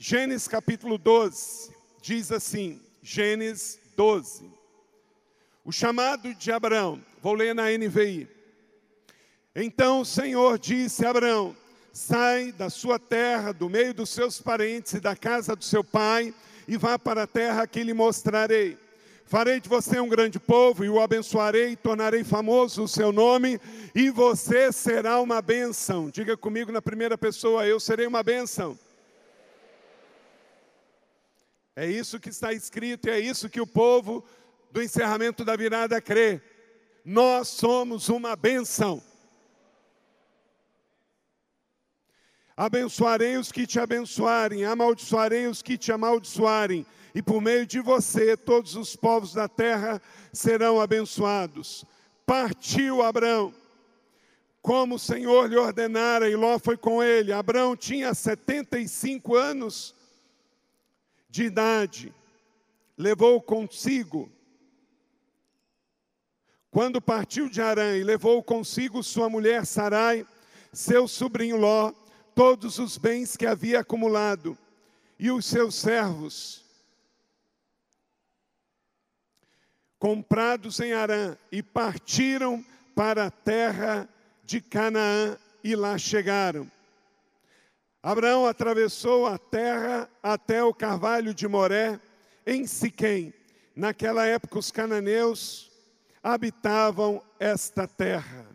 Gênesis capítulo 12 diz assim: Gênesis 12. O chamado de Abraão, vou ler na NVI. Então o Senhor disse a Abraão: Sai da sua terra, do meio dos seus parentes e da casa do seu pai, e vá para a terra que lhe mostrarei. Farei de você um grande povo e o abençoarei, e tornarei famoso o seu nome, e você será uma bênção. Diga comigo na primeira pessoa: Eu serei uma bênção. É isso que está escrito e é isso que o povo do encerramento da virada crê. Nós somos uma benção. Abençoarei os que te abençoarem, amaldiçoarei os que te amaldiçoarem, e por meio de você todos os povos da terra serão abençoados. Partiu Abraão, como o Senhor lhe ordenara, e Ló foi com ele. Abraão tinha 75 anos de idade, levou consigo, quando partiu de Arã e levou consigo sua mulher Sarai, seu sobrinho Ló, todos os bens que havia acumulado, e os seus servos, comprados em Arã, e partiram para a terra de Canaã, e lá chegaram. Abraão atravessou a terra até o carvalho de Moré, em Siquém. Naquela época, os cananeus habitavam esta terra.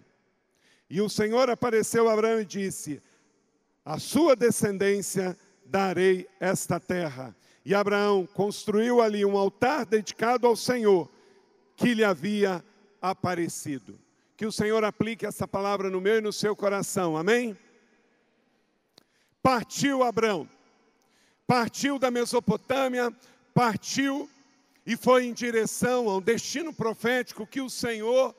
E o Senhor apareceu a Abraão e disse: A sua descendência darei esta terra. E Abraão construiu ali um altar dedicado ao Senhor, que lhe havia aparecido. Que o Senhor aplique essa palavra no meu e no seu coração, amém? Partiu Abraão. Partiu da Mesopotâmia, partiu e foi em direção ao destino profético que o Senhor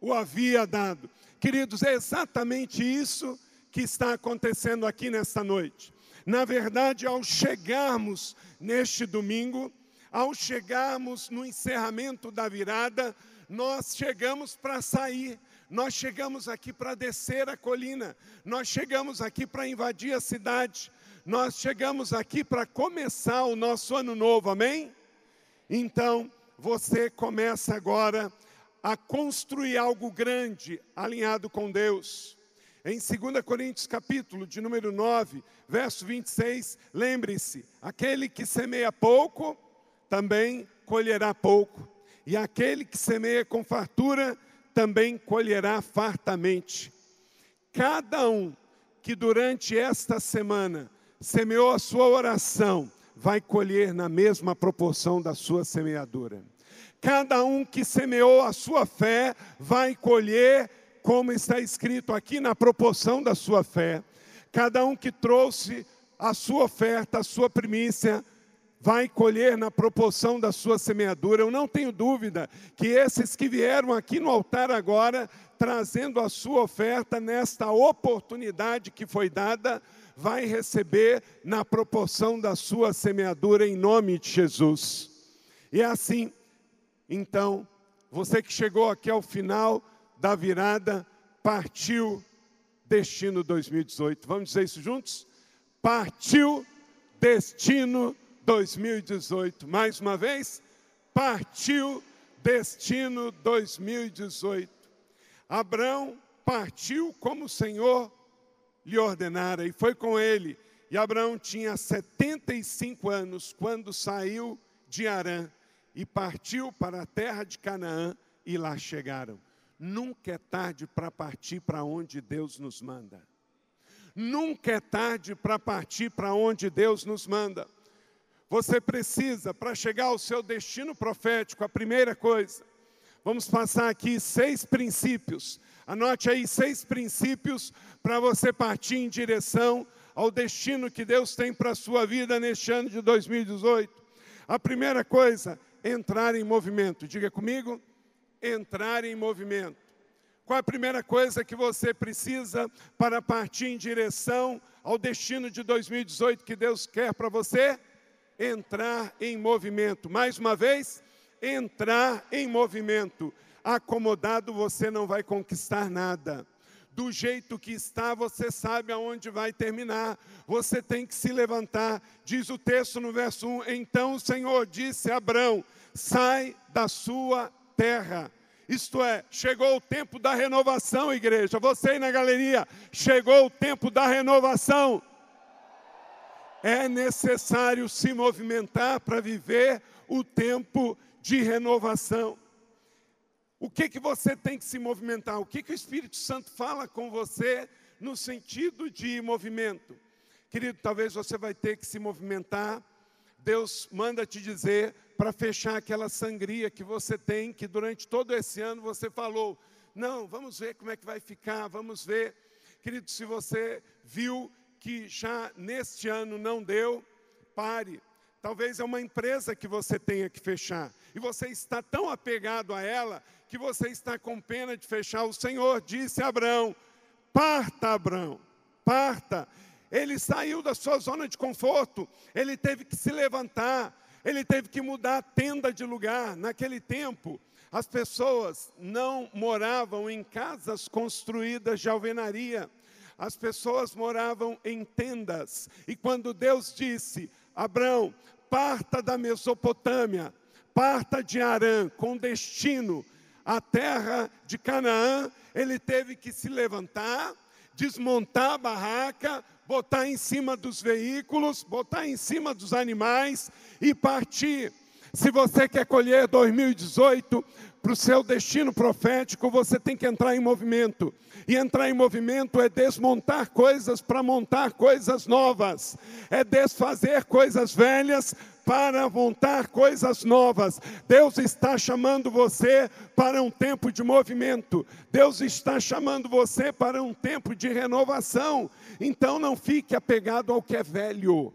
o havia dado. Queridos, é exatamente isso que está acontecendo aqui nesta noite. Na verdade, ao chegarmos neste domingo, ao chegarmos no encerramento da virada, nós chegamos para sair nós chegamos aqui para descer a colina, nós chegamos aqui para invadir a cidade, nós chegamos aqui para começar o nosso ano novo, amém? Então, você começa agora a construir algo grande, alinhado com Deus. Em 2 Coríntios capítulo de número 9, verso 26, lembre-se, aquele que semeia pouco, também colherá pouco. E aquele que semeia com fartura, também colherá fartamente. Cada um que durante esta semana semeou a sua oração, vai colher na mesma proporção da sua semeadura. Cada um que semeou a sua fé, vai colher, como está escrito aqui, na proporção da sua fé. Cada um que trouxe a sua oferta, a sua primícia, vai colher na proporção da sua semeadura. Eu não tenho dúvida que esses que vieram aqui no altar agora, trazendo a sua oferta nesta oportunidade que foi dada, vai receber na proporção da sua semeadura em nome de Jesus. E é assim, então, você que chegou aqui ao final da virada, partiu destino 2018. Vamos dizer isso juntos? Partiu destino 2018. 2018. Mais uma vez, partiu destino 2018. Abraão partiu como o Senhor lhe ordenara e foi com ele. E Abraão tinha 75 anos quando saiu de Arã e partiu para a terra de Canaã e lá chegaram. Nunca é tarde para partir para onde Deus nos manda. Nunca é tarde para partir para onde Deus nos manda. Você precisa, para chegar ao seu destino profético, a primeira coisa, vamos passar aqui seis princípios Anote aí seis princípios para você partir em direção ao destino que Deus tem para a sua vida neste ano de 2018. A primeira coisa, entrar em movimento. Diga comigo, entrar em movimento. Qual a primeira coisa que você precisa para partir em direção ao destino de 2018 que Deus quer para você? Entrar em movimento. Mais uma vez, entrar em movimento. Acomodado você não vai conquistar nada. Do jeito que está, você sabe aonde vai terminar. Você tem que se levantar. Diz o texto no verso 1: Então o Senhor disse a Abraão: Sai da sua terra isto é, chegou o tempo da renovação, igreja. Você aí na galeria, chegou o tempo da renovação. É necessário se movimentar para viver o tempo de renovação. O que que você tem que se movimentar? O que que o Espírito Santo fala com você no sentido de movimento? Querido, talvez você vai ter que se movimentar. Deus manda te dizer para fechar aquela sangria que você tem, que durante todo esse ano você falou: não, vamos ver como é que vai ficar, vamos ver. Querido, se você viu que já neste ano não deu, pare. Talvez é uma empresa que você tenha que fechar. E você está tão apegado a ela que você está com pena de fechar. O Senhor disse a Abraão: parta, Abraão, parta. Ele saiu da sua zona de conforto, ele teve que se levantar, ele teve que mudar a tenda de lugar. Naquele tempo, as pessoas não moravam em casas construídas de alvenaria. As pessoas moravam em tendas. E quando Deus disse: Abraão, parta da Mesopotâmia, parta de Arã, com destino à terra de Canaã, ele teve que se levantar, desmontar a barraca, botar em cima dos veículos, botar em cima dos animais e partir. Se você quer colher 2018 para o seu destino profético, você tem que entrar em movimento. E entrar em movimento é desmontar coisas para montar coisas novas, é desfazer coisas velhas para montar coisas novas. Deus está chamando você para um tempo de movimento. Deus está chamando você para um tempo de renovação. Então não fique apegado ao que é velho.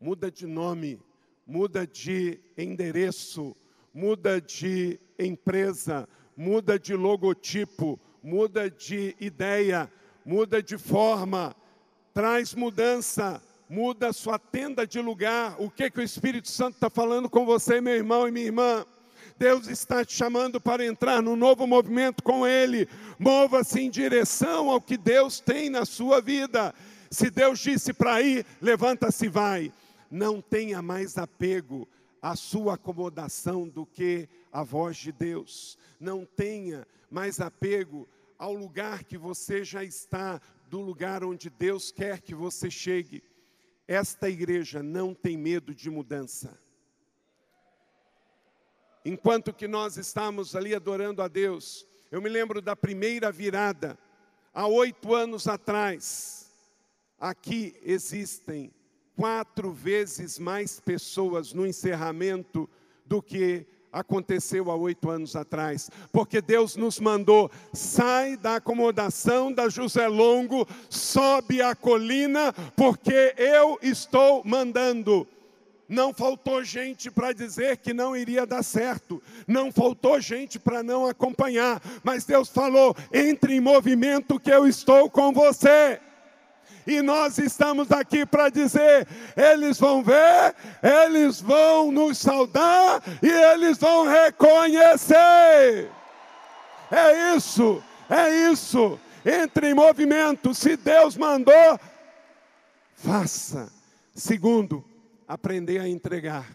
Muda de nome, muda de endereço, muda de empresa, muda de logotipo, muda de ideia, muda de forma, traz mudança muda sua tenda de lugar. O que, que o Espírito Santo está falando com você, meu irmão e minha irmã? Deus está te chamando para entrar num novo movimento com Ele. Mova-se em direção ao que Deus tem na sua vida. Se Deus disse para ir, levanta-se e vai. Não tenha mais apego à sua acomodação do que à voz de Deus. Não tenha mais apego ao lugar que você já está, do lugar onde Deus quer que você chegue. Esta igreja não tem medo de mudança. Enquanto que nós estamos ali adorando a Deus, eu me lembro da primeira virada, há oito anos atrás. Aqui existem quatro vezes mais pessoas no encerramento do que aconteceu há oito anos atrás, porque Deus nos mandou, sai da acomodação da José Longo, sobe a colina, porque eu estou mandando. Não faltou gente para dizer que não iria dar certo, não faltou gente para não acompanhar, mas Deus falou: entre em movimento que eu estou com você. E nós estamos aqui para dizer: eles vão ver, eles vão nos saudar e eles vão reconhecer. É isso, é isso. Entre em movimento. Se Deus mandou, faça. Segundo, aprender a entregar.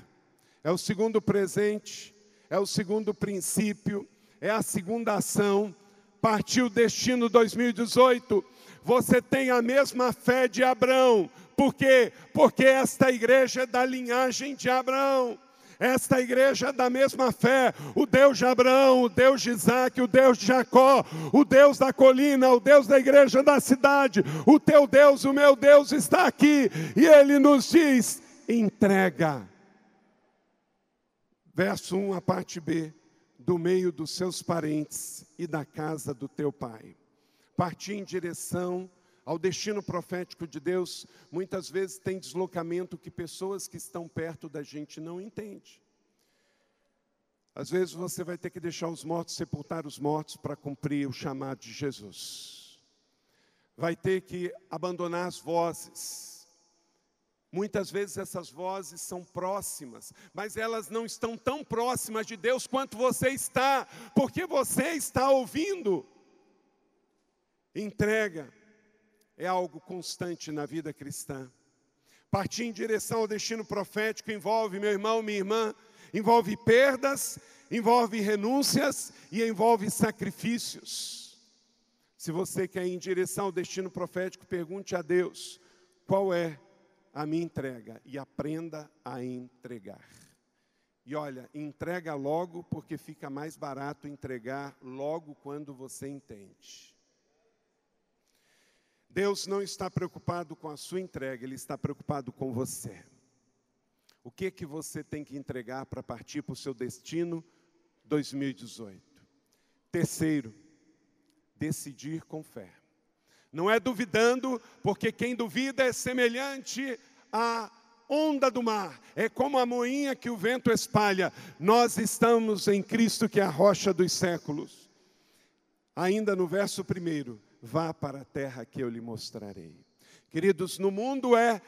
É o segundo presente, é o segundo princípio, é a segunda ação. Partiu destino 2018 você tem a mesma fé de Abraão. Por quê? Porque esta igreja é da linhagem de Abraão. Esta igreja é da mesma fé. O Deus de Abraão, o Deus de Isaac, o Deus de Jacó, o Deus da colina, o Deus da igreja da cidade. O teu Deus, o meu Deus está aqui. E ele nos diz: entrega. Verso 1, a parte B. Do meio dos seus parentes e da casa do teu pai. Partir em direção ao destino profético de Deus, muitas vezes tem deslocamento que pessoas que estão perto da gente não entendem. Às vezes você vai ter que deixar os mortos sepultar os mortos para cumprir o chamado de Jesus. Vai ter que abandonar as vozes. Muitas vezes essas vozes são próximas, mas elas não estão tão próximas de Deus quanto você está, porque você está ouvindo. Entrega é algo constante na vida cristã. Partir em direção ao destino profético envolve, meu irmão, minha irmã, envolve perdas, envolve renúncias e envolve sacrifícios. Se você quer ir em direção ao destino profético, pergunte a Deus: qual é a minha entrega? E aprenda a entregar. E olha, entrega logo, porque fica mais barato entregar logo quando você entende. Deus não está preocupado com a sua entrega, Ele está preocupado com você. O que que você tem que entregar para partir para o seu destino 2018? Terceiro, decidir com fé. Não é duvidando, porque quem duvida é semelhante à onda do mar, é como a moinha que o vento espalha. Nós estamos em Cristo, que é a rocha dos séculos. Ainda no verso primeiro, vá para a terra que eu lhe mostrarei. Queridos, no mundo é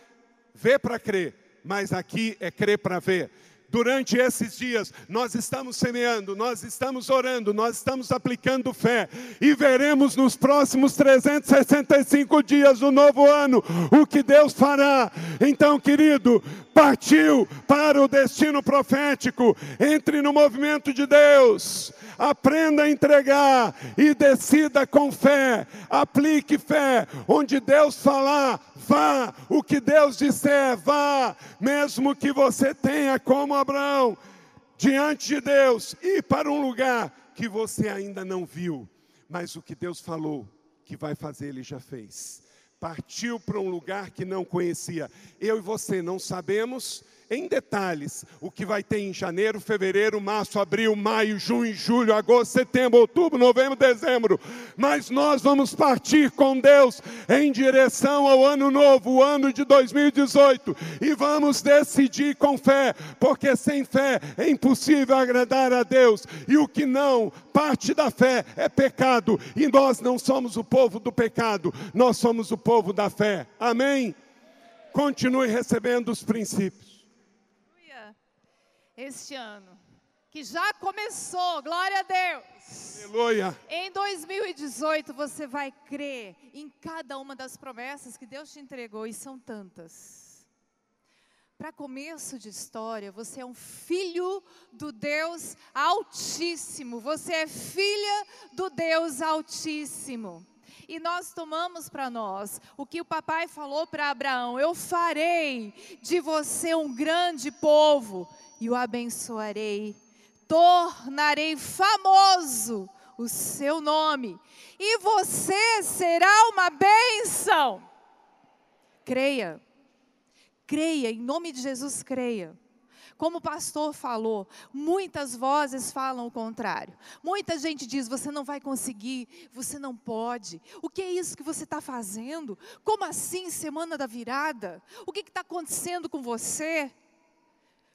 ver para crer, mas aqui é crer para ver. Durante esses dias, nós estamos semeando, nós estamos orando, nós estamos aplicando fé e veremos nos próximos 365 dias do novo ano o que Deus fará. Então, querido, partiu para o destino profético, entre no movimento de Deus. Aprenda a entregar e decida com fé, aplique fé, onde Deus falar, vá, o que Deus disser, vá, mesmo que você tenha como Abraão, diante de Deus, ir para um lugar que você ainda não viu, mas o que Deus falou que vai fazer, Ele já fez. Partiu para um lugar que não conhecia. Eu e você não sabemos, em detalhes o que vai ter em janeiro, fevereiro, março, abril, maio, junho, julho, agosto, setembro, outubro, novembro, dezembro. Mas nós vamos partir com Deus em direção ao ano novo, o ano de 2018, e vamos decidir com fé, porque sem fé é impossível agradar a Deus, e o que não parte da fé é pecado, e nós não somos o povo do pecado, nós somos o povo da fé. Amém? Continue recebendo os princípios este ano, que já começou, glória a Deus. Aleluia. Em 2018 você vai crer em cada uma das promessas que Deus te entregou, e são tantas. Para começo de história, você é um filho do Deus Altíssimo, você é filha do Deus Altíssimo. E nós tomamos para nós o que o papai falou para Abraão: Eu farei de você um grande povo e o abençoarei, tornarei famoso o seu nome, e você será uma bênção. Creia, creia, em nome de Jesus, creia. Como o pastor falou, muitas vozes falam o contrário. Muita gente diz: você não vai conseguir, você não pode. O que é isso que você está fazendo? Como assim, semana da virada? O que está acontecendo com você?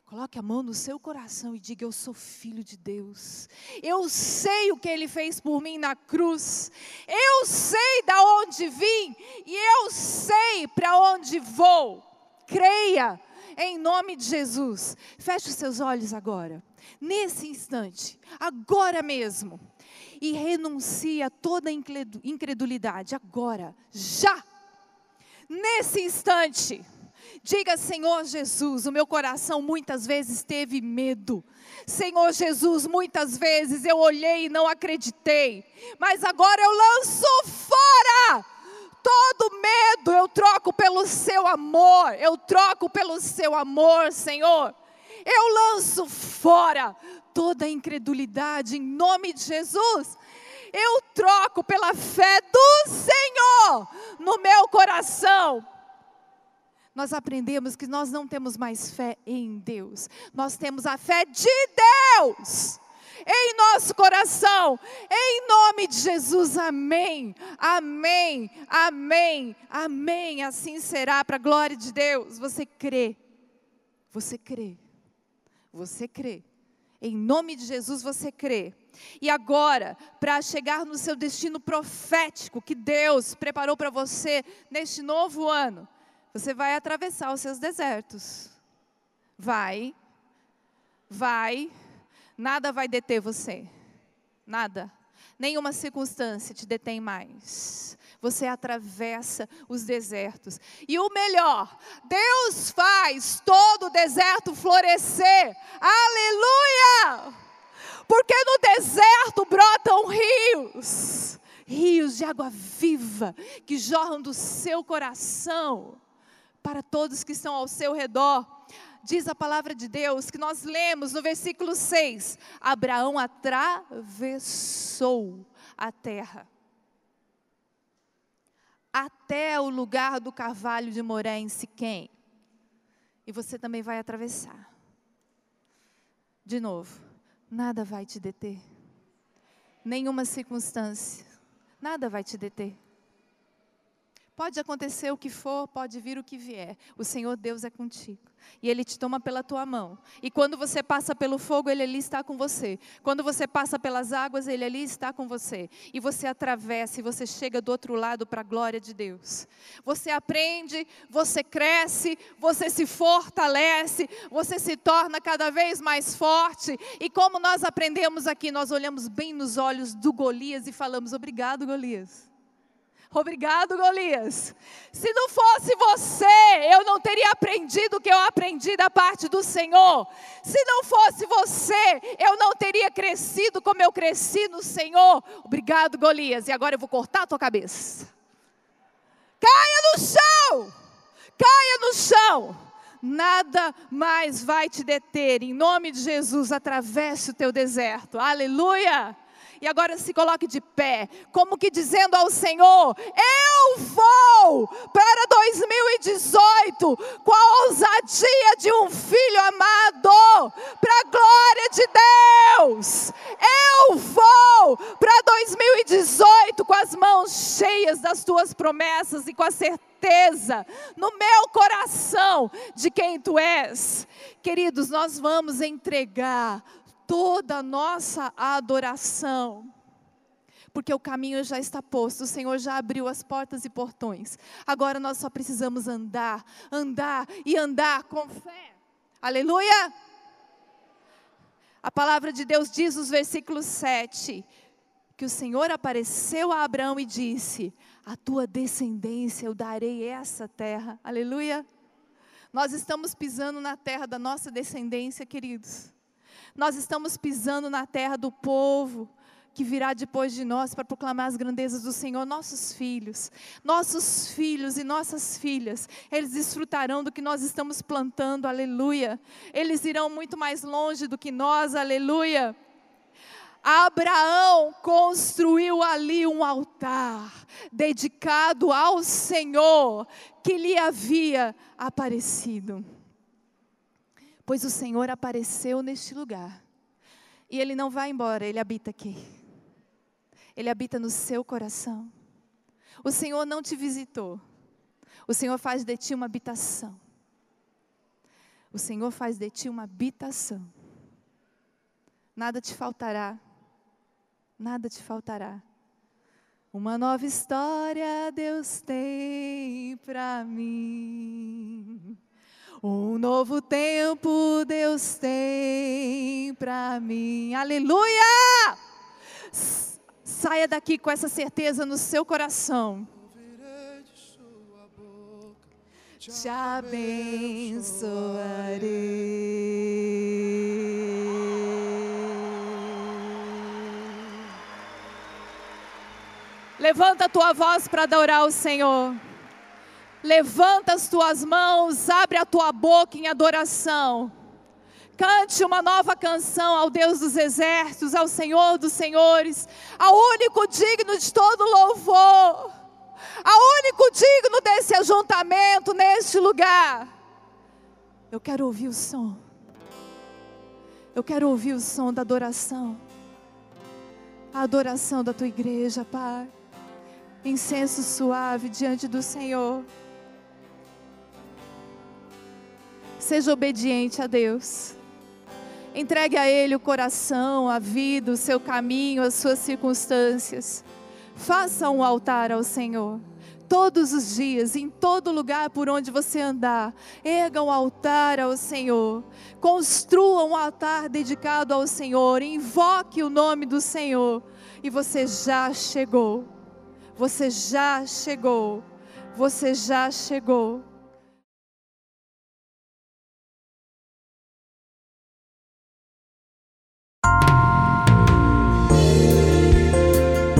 Coloque a mão no seu coração e diga: Eu sou filho de Deus. Eu sei o que Ele fez por mim na cruz. Eu sei da onde vim e eu sei para onde vou. Creia em nome de Jesus. Feche os seus olhos agora, nesse instante, agora mesmo, e renuncie a toda incredulidade agora, já. Nesse instante Diga, Senhor Jesus, o meu coração muitas vezes teve medo. Senhor Jesus, muitas vezes eu olhei e não acreditei, mas agora eu lanço fora todo medo, eu troco pelo seu amor, eu troco pelo seu amor, Senhor. Eu lanço fora toda incredulidade em nome de Jesus. Eu troco pela fé do Senhor no meu coração nós aprendemos que nós não temos mais fé em Deus, nós temos a fé de Deus. em nosso coração. Em nome de Jesus, amém. Amém. Amém. Amém. Assim será para a glória de Deus. Você crê. Você crê. Você crê. Em nome de Jesus você crê. E agora, para chegar no seu destino profético que Deus preparou para você neste novo ano, você vai atravessar os seus desertos. Vai, vai, nada vai deter você. Nada. Nenhuma circunstância te detém mais. Você atravessa os desertos. E o melhor, Deus faz todo o deserto florescer. Aleluia! Porque no deserto brotam rios, rios de água viva que jorram do seu coração para todos que estão ao seu redor. Diz a palavra de Deus que nós lemos no versículo 6: Abraão atravessou a terra até o lugar do carvalho de Moré em Siquém. E você também vai atravessar. De novo, nada vai te deter. Nenhuma circunstância, nada vai te deter. Pode acontecer o que for, pode vir o que vier. O Senhor Deus é contigo. E Ele te toma pela tua mão. E quando você passa pelo fogo, Ele ali está com você. Quando você passa pelas águas, Ele ali está com você. E você atravessa e você chega do outro lado para a glória de Deus. Você aprende, você cresce, você se fortalece, você se torna cada vez mais forte. E como nós aprendemos aqui, nós olhamos bem nos olhos do Golias e falamos: Obrigado, Golias. Obrigado, Golias. Se não fosse você, eu não teria aprendido o que eu aprendi da parte do Senhor. Se não fosse você, eu não teria crescido como eu cresci no Senhor. Obrigado, Golias. E agora eu vou cortar a tua cabeça. Caia no chão! Caia no chão! Nada mais vai te deter. Em nome de Jesus, atravesse o teu deserto. Aleluia! E agora se coloque de pé, como que dizendo ao Senhor: Eu vou para 2018 com a ousadia de um filho amado, para a glória de Deus. Eu vou para 2018 com as mãos cheias das tuas promessas e com a certeza no meu coração de quem tu és. Queridos, nós vamos entregar toda a nossa adoração. Porque o caminho já está posto, o Senhor já abriu as portas e portões. Agora nós só precisamos andar, andar e andar com fé. Aleluia! A palavra de Deus diz nos versículos 7 que o Senhor apareceu a Abraão e disse: A tua descendência eu darei essa terra. Aleluia! Nós estamos pisando na terra da nossa descendência, queridos. Nós estamos pisando na terra do povo que virá depois de nós para proclamar as grandezas do Senhor, nossos filhos, nossos filhos e nossas filhas, eles desfrutarão do que nós estamos plantando, aleluia. Eles irão muito mais longe do que nós, aleluia. Abraão construiu ali um altar dedicado ao Senhor que lhe havia aparecido pois o Senhor apareceu neste lugar. E Ele não vai embora, Ele habita aqui. Ele habita no seu coração. O Senhor não te visitou. O Senhor faz de ti uma habitação. O Senhor faz de ti uma habitação. Nada te faltará. Nada te faltará. Uma nova história Deus tem para mim. Um novo tempo Deus tem para mim. Aleluia! Saia daqui com essa certeza no seu coração. Te abençoarei. Levanta a tua voz para adorar o Senhor. Levanta as tuas mãos, abre a tua boca em adoração. Cante uma nova canção ao Deus dos exércitos, ao Senhor dos senhores, ao único digno de todo louvor, ao único digno desse ajuntamento, neste lugar. Eu quero ouvir o som. Eu quero ouvir o som da adoração. a adoração da tua igreja, Pai. Incenso suave diante do Senhor. Seja obediente a Deus. Entregue a Ele o coração, a vida, o seu caminho, as suas circunstâncias. Faça um altar ao Senhor. Todos os dias, em todo lugar por onde você andar, erga um altar ao Senhor. Construa um altar dedicado ao Senhor. Invoque o nome do Senhor. E você já chegou. Você já chegou. Você já chegou.